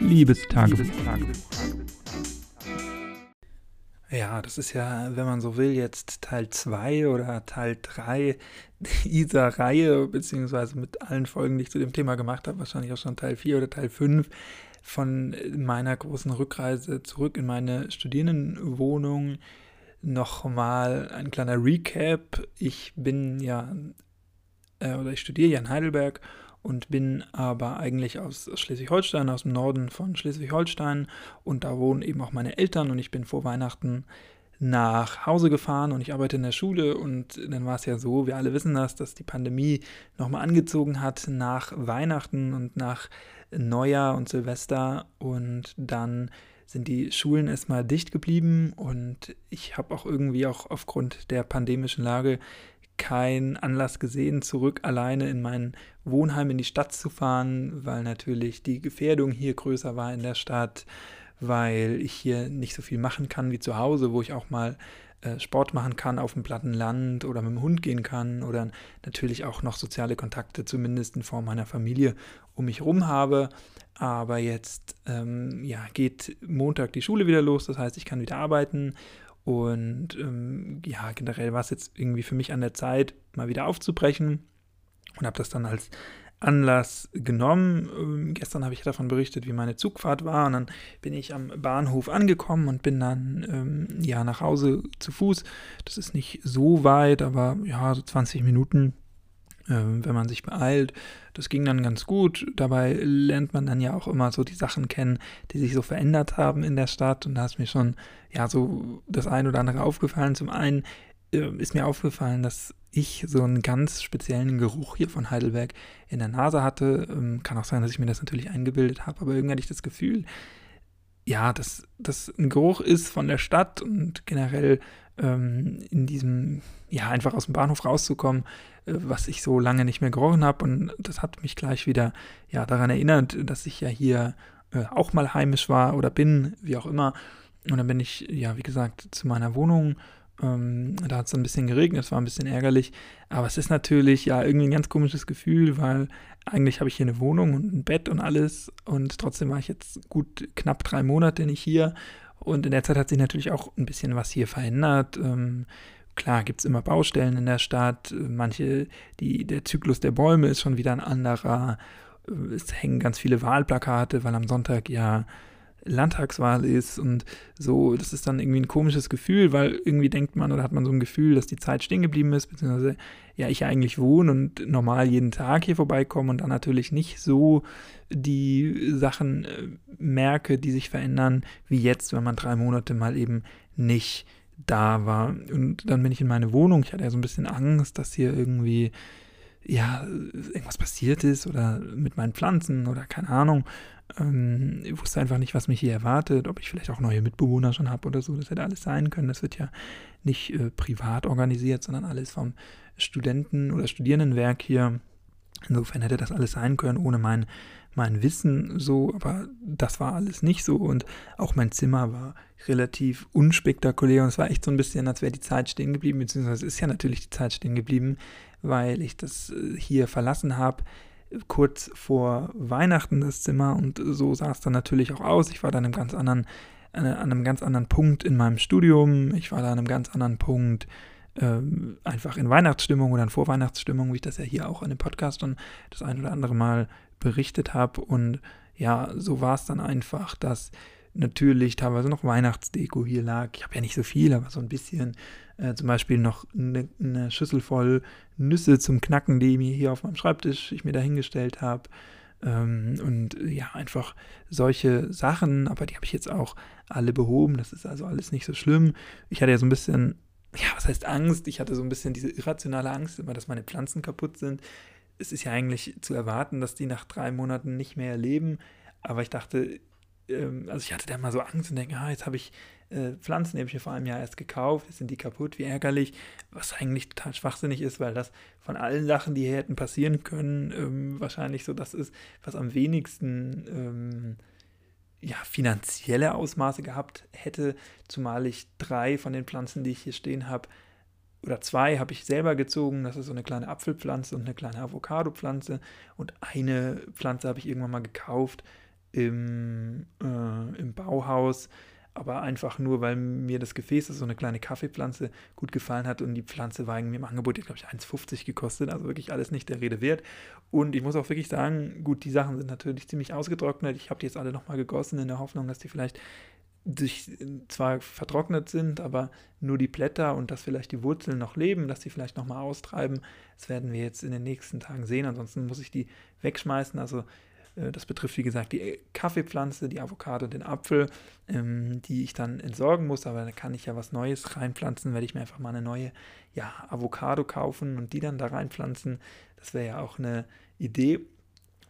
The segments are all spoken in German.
Liebestagebuch. Ja, das ist ja, wenn man so will, jetzt Teil 2 oder Teil 3 dieser Reihe, beziehungsweise mit allen Folgen, die ich zu dem Thema gemacht habe, wahrscheinlich auch schon Teil 4 oder Teil 5 von meiner großen Rückreise zurück in meine Studierendenwohnung. Nochmal ein kleiner Recap. Ich bin ja, äh, oder ich studiere ja in Heidelberg und bin aber eigentlich aus Schleswig-Holstein, aus dem Norden von Schleswig-Holstein. Und da wohnen eben auch meine Eltern und ich bin vor Weihnachten nach Hause gefahren und ich arbeite in der Schule. Und dann war es ja so, wir alle wissen das, dass die Pandemie nochmal angezogen hat nach Weihnachten und nach Neujahr und Silvester. Und dann sind die Schulen erstmal dicht geblieben. Und ich habe auch irgendwie auch aufgrund der pandemischen Lage keinen Anlass gesehen, zurück alleine in mein Wohnheim in die Stadt zu fahren, weil natürlich die Gefährdung hier größer war in der Stadt, weil ich hier nicht so viel machen kann wie zu Hause, wo ich auch mal äh, Sport machen kann auf dem platten Land oder mit dem Hund gehen kann oder natürlich auch noch soziale Kontakte, zumindest in Form meiner Familie, um mich herum habe. Aber jetzt ähm, ja, geht Montag die Schule wieder los, das heißt, ich kann wieder arbeiten und ähm, ja, generell war es jetzt irgendwie für mich an der Zeit, mal wieder aufzubrechen und habe das dann als Anlass genommen. Ähm, gestern habe ich davon berichtet, wie meine Zugfahrt war. Und dann bin ich am Bahnhof angekommen und bin dann ähm, ja nach Hause zu Fuß. Das ist nicht so weit, aber ja, so 20 Minuten wenn man sich beeilt. Das ging dann ganz gut. Dabei lernt man dann ja auch immer so die Sachen kennen, die sich so verändert haben in der Stadt. Und da ist mir schon ja so das ein oder andere aufgefallen. Zum einen äh, ist mir aufgefallen, dass ich so einen ganz speziellen Geruch hier von Heidelberg in der Nase hatte. Ähm, kann auch sein, dass ich mir das natürlich eingebildet habe, aber irgendwie hatte ich das Gefühl, ja, dass das ein Geruch ist von der Stadt und generell ähm, in diesem, ja, einfach aus dem Bahnhof rauszukommen, äh, was ich so lange nicht mehr gerochen habe. Und das hat mich gleich wieder, ja, daran erinnert, dass ich ja hier äh, auch mal heimisch war oder bin, wie auch immer. Und dann bin ich, ja, wie gesagt, zu meiner Wohnung ähm, da hat es ein bisschen geregnet, es war ein bisschen ärgerlich. Aber es ist natürlich ja irgendwie ein ganz komisches Gefühl, weil eigentlich habe ich hier eine Wohnung und ein Bett und alles. Und trotzdem war ich jetzt gut knapp drei Monate nicht hier. Und in der Zeit hat sich natürlich auch ein bisschen was hier verändert. Ähm, klar gibt es immer Baustellen in der Stadt. Manche, die, der Zyklus der Bäume ist schon wieder ein anderer. Es hängen ganz viele Wahlplakate, weil am Sonntag ja Landtagswahl ist und so, das ist dann irgendwie ein komisches Gefühl, weil irgendwie denkt man oder hat man so ein Gefühl, dass die Zeit stehen geblieben ist, beziehungsweise ja, ich eigentlich wohne und normal jeden Tag hier vorbeikomme und dann natürlich nicht so die Sachen äh, merke, die sich verändern, wie jetzt, wenn man drei Monate mal eben nicht da war. Und dann bin ich in meine Wohnung, ich hatte ja so ein bisschen Angst, dass hier irgendwie ja, irgendwas passiert ist oder mit meinen Pflanzen oder keine Ahnung. Ähm, ich wusste einfach nicht, was mich hier erwartet, ob ich vielleicht auch neue Mitbewohner schon habe oder so. Das hätte alles sein können. Das wird ja nicht äh, privat organisiert, sondern alles vom Studenten- oder Studierendenwerk hier. Insofern hätte das alles sein können, ohne mein, mein Wissen so, aber das war alles nicht so und auch mein Zimmer war relativ unspektakulär und es war echt so ein bisschen, als wäre die Zeit stehen geblieben, beziehungsweise ist ja natürlich die Zeit stehen geblieben, weil ich das äh, hier verlassen habe kurz vor Weihnachten das Zimmer und so sah es dann natürlich auch aus. Ich war dann an einem ganz anderen, an einem ganz anderen Punkt in meinem Studium. Ich war da an einem ganz anderen Punkt ähm, einfach in Weihnachtsstimmung oder in Vorweihnachtsstimmung, wie ich das ja hier auch in dem Podcast und das ein oder andere Mal berichtet habe. Und ja, so war es dann einfach, dass natürlich teilweise noch Weihnachtsdeko hier lag. Ich habe ja nicht so viel, aber so ein bisschen. Äh, zum Beispiel noch eine, eine, Schüssel voll Nüsse zum Knacken, die mir hier auf meinem Schreibtisch ich mir da hingestellt habe. Ähm, und ja, einfach solche Sachen, aber die habe ich jetzt auch alle behoben. Das ist also alles nicht so schlimm. Ich hatte ja so ein bisschen, ja, was heißt Angst? Ich hatte so ein bisschen diese irrationale Angst, immer, dass meine Pflanzen kaputt sind. Es ist ja eigentlich zu erwarten, dass die nach drei Monaten nicht mehr leben. Aber ich dachte, ähm, also ich hatte da mal so Angst und denke, ah, jetzt habe ich äh, Pflanzen, die habe ich mir vor einem Jahr erst gekauft, jetzt sind die kaputt, wie ärgerlich, was eigentlich total schwachsinnig ist, weil das von allen Sachen, die hier hätten passieren können, ähm, wahrscheinlich so das ist, was am wenigsten ähm, ja, finanzielle Ausmaße gehabt hätte, zumal ich drei von den Pflanzen, die ich hier stehen habe, oder zwei habe ich selber gezogen. Das ist so eine kleine Apfelpflanze und eine kleine Avocado-Pflanze. Und eine Pflanze habe ich irgendwann mal gekauft im, äh, im Bauhaus aber einfach nur, weil mir das Gefäß, das so eine kleine Kaffeepflanze, gut gefallen hat und die Pflanze war irgendwie im Angebot, die glaube ich 1,50 gekostet, also wirklich alles nicht der Rede wert. Und ich muss auch wirklich sagen, gut, die Sachen sind natürlich ziemlich ausgetrocknet. Ich habe die jetzt alle nochmal gegossen in der Hoffnung, dass die vielleicht durch, zwar vertrocknet sind, aber nur die Blätter und dass vielleicht die Wurzeln noch leben, dass die vielleicht nochmal austreiben. Das werden wir jetzt in den nächsten Tagen sehen. Ansonsten muss ich die wegschmeißen. Also äh, das betrifft, wie gesagt, die Kaffeepflanze, die Avocado, den Apfel, ähm, die ich dann entsorgen muss. Aber da kann ich ja was Neues reinpflanzen, werde ich mir einfach mal eine neue ja, Avocado kaufen und die dann da reinpflanzen. Das wäre ja auch eine Idee.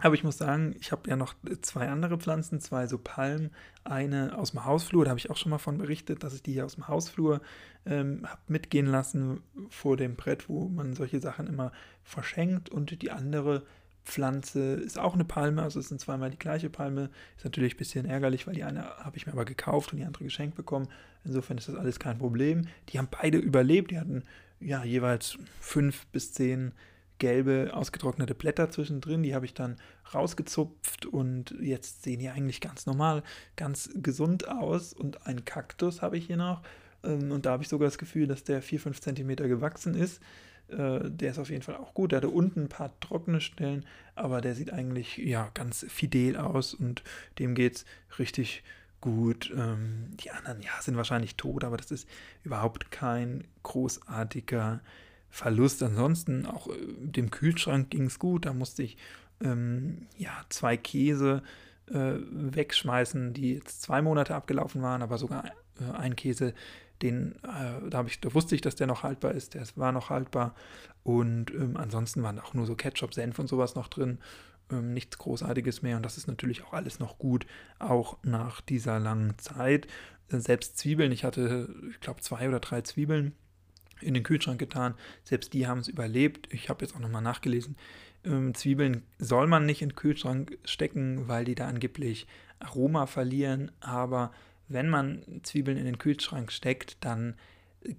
Aber ich muss sagen, ich habe ja noch zwei andere Pflanzen, zwei so Palmen, eine aus dem Hausflur, da habe ich auch schon mal von berichtet, dass ich die hier aus dem Hausflur ähm, habe mitgehen lassen vor dem Brett, wo man solche Sachen immer verschenkt. Und die andere Pflanze ist auch eine Palme, also es sind zweimal die gleiche Palme. Ist natürlich ein bisschen ärgerlich, weil die eine habe ich mir aber gekauft und die andere geschenkt bekommen. Insofern ist das alles kein Problem. Die haben beide überlebt. Die hatten ja jeweils fünf bis zehn gelbe ausgetrocknete Blätter zwischendrin. Die habe ich dann rausgezupft und jetzt sehen die eigentlich ganz normal, ganz gesund aus. Und einen Kaktus habe ich hier noch. Ähm, und da habe ich sogar das Gefühl, dass der 4-5 cm gewachsen ist. Äh, der ist auf jeden Fall auch gut. Der hatte unten ein paar trockene Stellen, aber der sieht eigentlich ja ganz fidel aus und dem geht es richtig gut. Ähm, die anderen ja, sind wahrscheinlich tot, aber das ist überhaupt kein großartiger Verlust. Ansonsten auch äh, dem Kühlschrank ging es gut. Da musste ich ähm, ja zwei Käse äh, wegschmeißen, die jetzt zwei Monate abgelaufen waren, aber sogar äh, ein Käse, den, äh, da, ich, da wusste ich, dass der noch haltbar ist, der war noch haltbar. Und ähm, ansonsten waren auch nur so Ketchup, Senf und sowas noch drin. Ähm, nichts Großartiges mehr. Und das ist natürlich auch alles noch gut, auch nach dieser langen Zeit. Selbst Zwiebeln, ich hatte, ich glaube, zwei oder drei Zwiebeln in den Kühlschrank getan. Selbst die haben es überlebt. Ich habe jetzt auch nochmal nachgelesen. Ähm, Zwiebeln soll man nicht in den Kühlschrank stecken, weil die da angeblich Aroma verlieren. Aber wenn man Zwiebeln in den Kühlschrank steckt, dann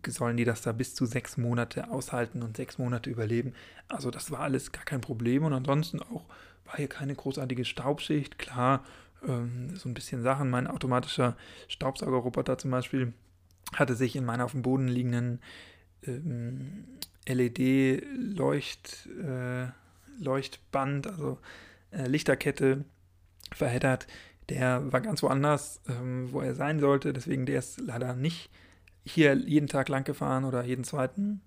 sollen die das da bis zu sechs Monate aushalten und sechs Monate überleben. Also das war alles gar kein Problem und ansonsten auch war hier keine großartige Staubschicht. Klar, ähm, so ein bisschen Sachen. Mein automatischer Staubsaugerroboter zum Beispiel hatte sich in meiner auf dem Boden liegenden ähm, LED-Leucht, äh, Leuchtband, also äh, Lichterkette verheddert der war ganz woanders, ähm, wo er sein sollte. Deswegen der ist leider nicht hier jeden Tag lang gefahren oder jeden zweiten.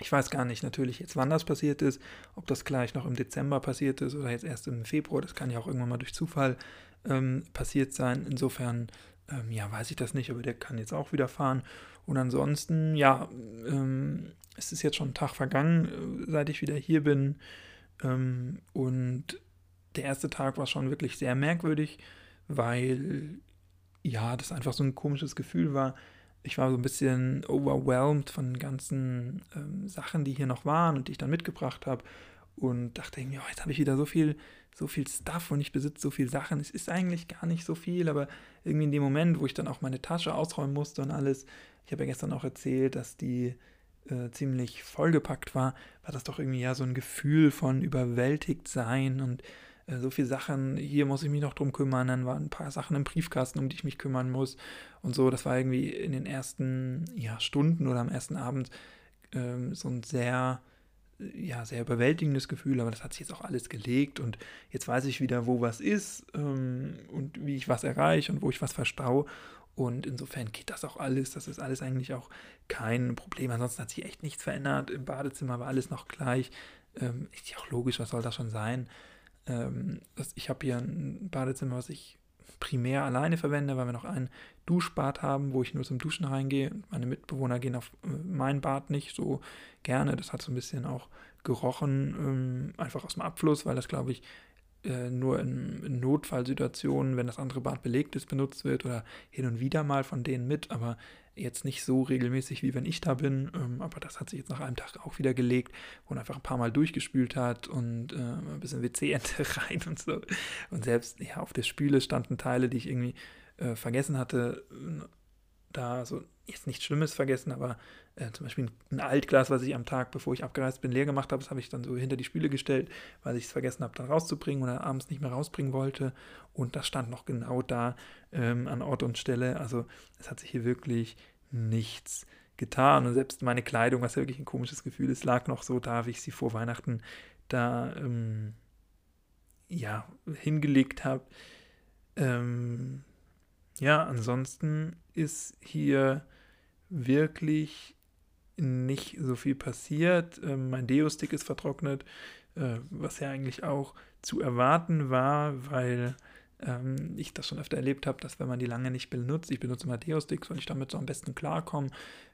Ich weiß gar nicht natürlich jetzt, wann das passiert ist, ob das gleich noch im Dezember passiert ist oder jetzt erst im Februar. Das kann ja auch irgendwann mal durch Zufall ähm, passiert sein. Insofern, ähm, ja, weiß ich das nicht, aber der kann jetzt auch wieder fahren. Und ansonsten, ja, ähm, es ist jetzt schon ein Tag vergangen, äh, seit ich wieder hier bin. Ähm, und der erste Tag war schon wirklich sehr merkwürdig weil ja, das einfach so ein komisches Gefühl war. Ich war so ein bisschen overwhelmed von den ganzen ähm, Sachen, die hier noch waren und die ich dann mitgebracht habe und dachte irgendwie, oh, jetzt habe ich wieder so viel, so viel Stuff und ich besitze so viel Sachen. Es ist eigentlich gar nicht so viel, aber irgendwie in dem Moment, wo ich dann auch meine Tasche ausräumen musste und alles, ich habe ja gestern auch erzählt, dass die äh, ziemlich vollgepackt war, war das doch irgendwie ja so ein Gefühl von überwältigt sein und äh, so viele Sachen, hier muss ich mich noch drum kümmern, dann waren ein paar Sachen im Briefkasten, um die ich mich kümmern muss und so. Das war irgendwie in den ersten ja, Stunden oder am ersten Abend ähm, so ein sehr, ja, sehr überwältigendes Gefühl, aber das hat sich jetzt auch alles gelegt und jetzt weiß ich wieder, wo was ist ähm, und wie ich was erreiche und wo ich was verstaue. Und insofern geht das auch alles. Das ist alles eigentlich auch kein Problem. Ansonsten hat sich echt nichts verändert. Im Badezimmer war alles noch gleich. Ähm, ist ja auch logisch, was soll das schon sein? Ähm, ich habe hier ein Badezimmer, was ich primär alleine verwende, weil wir noch ein Duschbad haben, wo ich nur zum Duschen reingehe. Meine Mitbewohner gehen auf äh, mein Bad nicht so gerne. Das hat so ein bisschen auch gerochen, ähm, einfach aus dem Abfluss, weil das, glaube ich, äh, nur in, Notfallsituationen, wenn das andere Bad belegt ist, benutzt wird oder hin und wieder mal von denen mit. Aber jetzt nicht so regelmäßig, wie wenn ich da bin, ähm, aber das hat sich jetzt nach einem Tag auch wieder gelegt, wo man einfach ein paar Mal durchgespült hat und äh, ein bisschen WC-Ente rein und so. Und selbst ja, auf der Spüle standen Teile, die ich irgendwie äh, vergessen hatte. Da so jetzt nichts Schlimmes vergessen, aber äh, zum Beispiel ein Altglas, was ich am Tag, bevor ich abgereist bin, leer gemacht habe, das habe ich dann so hinter die Spüle gestellt, weil ich es vergessen habe, dann rauszubringen oder abends nicht mehr rausbringen wollte. Und das stand noch genau da ähm, an Ort und Stelle. Also es hat sich hier wirklich nichts getan. Und selbst meine Kleidung, was ja wirklich ein komisches Gefühl ist, lag noch so da, wie ich sie vor Weihnachten da ähm, ja, hingelegt habe. Ähm, ja, ansonsten ist hier wirklich nicht so viel passiert. Ähm, mein Deo-Stick ist vertrocknet, äh, was ja eigentlich auch zu erwarten war, weil ähm, ich das schon öfter erlebt habe, dass wenn man die lange nicht benutzt, ich benutze immer Deo-Sticks, weil ich damit so am besten klarkomme,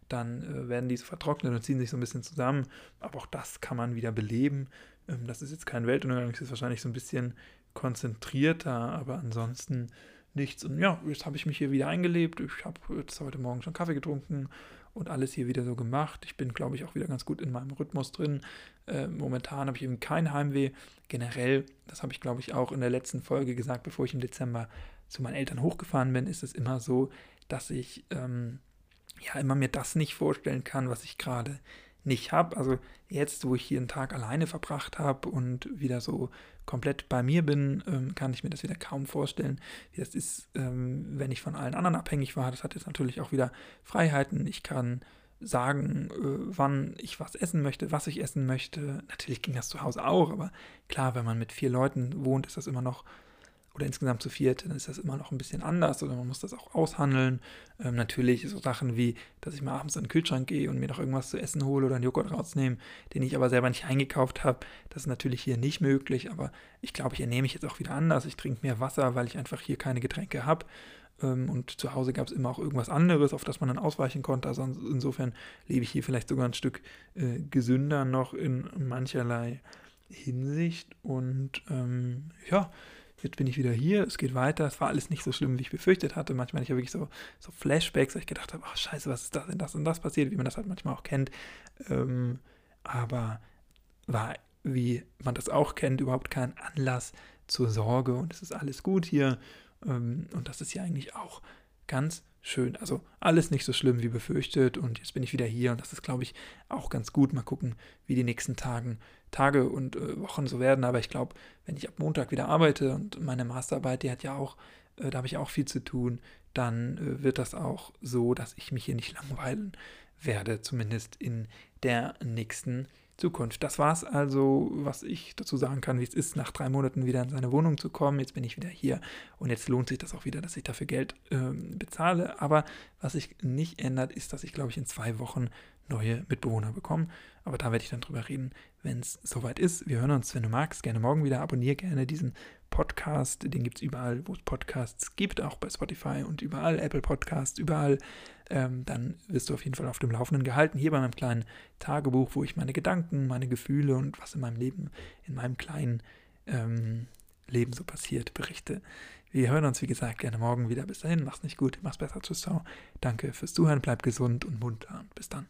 dann äh, werden diese vertrocknet und ziehen sich so ein bisschen zusammen. Aber auch das kann man wieder beleben. Ähm, das ist jetzt kein Weltuntergang, das ist wahrscheinlich so ein bisschen konzentrierter, aber ansonsten nichts. Und ja, jetzt habe ich mich hier wieder eingelebt. Ich habe jetzt heute Morgen schon Kaffee getrunken und alles hier wieder so gemacht. Ich bin, glaube ich, auch wieder ganz gut in meinem Rhythmus drin. Äh, momentan habe ich eben kein Heimweh. Generell, das habe ich, glaube ich, auch in der letzten Folge gesagt, bevor ich im Dezember zu meinen Eltern hochgefahren bin, ist es immer so, dass ich ähm, ja immer mir das nicht vorstellen kann, was ich gerade nicht habe. Also jetzt, wo ich hier einen Tag alleine verbracht habe und wieder so komplett bei mir bin, ähm, kann ich mir das wieder kaum vorstellen, wie das ist, ähm, wenn ich von allen anderen abhängig war. Das hat jetzt natürlich auch wieder Freiheiten. Ich kann sagen, äh, wann ich was essen möchte, was ich essen möchte. Natürlich ging das zu Hause auch, aber klar, wenn man mit vier Leuten wohnt, ist das immer noch oder insgesamt zu viert, dann ist das immer noch ein bisschen anders oder man muss das auch aushandeln. Ähm, natürlich so Sachen wie, dass ich mal abends in den Kühlschrank gehe und mir noch irgendwas zu essen hole oder einen Joghurt rausnehme, den ich aber selber nicht eingekauft habe. Das ist natürlich hier nicht möglich, aber ich glaube, ich ernehme mich jetzt auch wieder anders. Ich trinke mehr Wasser, weil ich einfach hier keine Getränke habe. Ähm, und zu Hause gab es immer auch irgendwas anderes, auf das man dann ausweichen konnte. Also insofern lebe ich hier vielleicht sogar ein Stück äh, gesünder noch in mancherlei Hinsicht. Und ähm, ja, jetzt bin ich wieder hier, es geht weiter, es war alles nicht so schlimm, wie ich befürchtet hatte. Manchmal hatte ich ja wirklich so, so Flashbacks, wo ich gedacht habe, ach scheiße, was ist das denn das und das passiert, wie man das halt manchmal auch kennt. Ähm, aber war, wie man das auch kennt, überhaupt kein Anlass zur Sorge und es ist alles gut hier. Ähm, und das ist ja eigentlich auch ganz schön. Also alles nicht so schlimm wie befürchtet und jetzt bin ich wieder hier und das ist, glaube ich, auch ganz gut. Mal gucken, wie die nächsten Tagen, Tage und äh, Wochen so werden. Aber ich glaube, wenn ich ab Montag wieder arbeite und meine Masterarbeit, die hat ja auch, äh, da habe ich auch viel zu tun, dann äh, wird das auch so, dass ich mich hier nicht langweilen werde, zumindest in der nächsten Zukunft. Das war es also, was ich dazu sagen kann, wie es ist, nach drei Monaten wieder in seine Wohnung zu kommen. Jetzt bin ich wieder hier und jetzt lohnt sich das auch wieder, dass ich dafür Geld ähm, bezahle. Aber was sich nicht ändert, ist, dass ich, glaube ich, in zwei Wochen neue Mitbewohner bekomme. Aber da werde ich dann drüber reden, wenn es soweit ist. Wir hören uns, wenn du magst, gerne morgen wieder. Abonniere gerne diesen Podcast. Den gibt es überall, wo es Podcasts gibt, auch bei Spotify und überall, Apple Podcasts, überall. Ähm, dann wirst du auf jeden Fall auf dem Laufenden gehalten. Hier bei meinem kleinen Tagebuch, wo ich meine Gedanken, meine Gefühle und was in meinem Leben, in meinem kleinen ähm, Leben so passiert, berichte. Wir hören uns, wie gesagt, gerne morgen wieder. Bis dahin, mach's nicht gut, mach's besser. Tschüss, ciao. Danke fürs Zuhören, bleib gesund und munter und bis dann.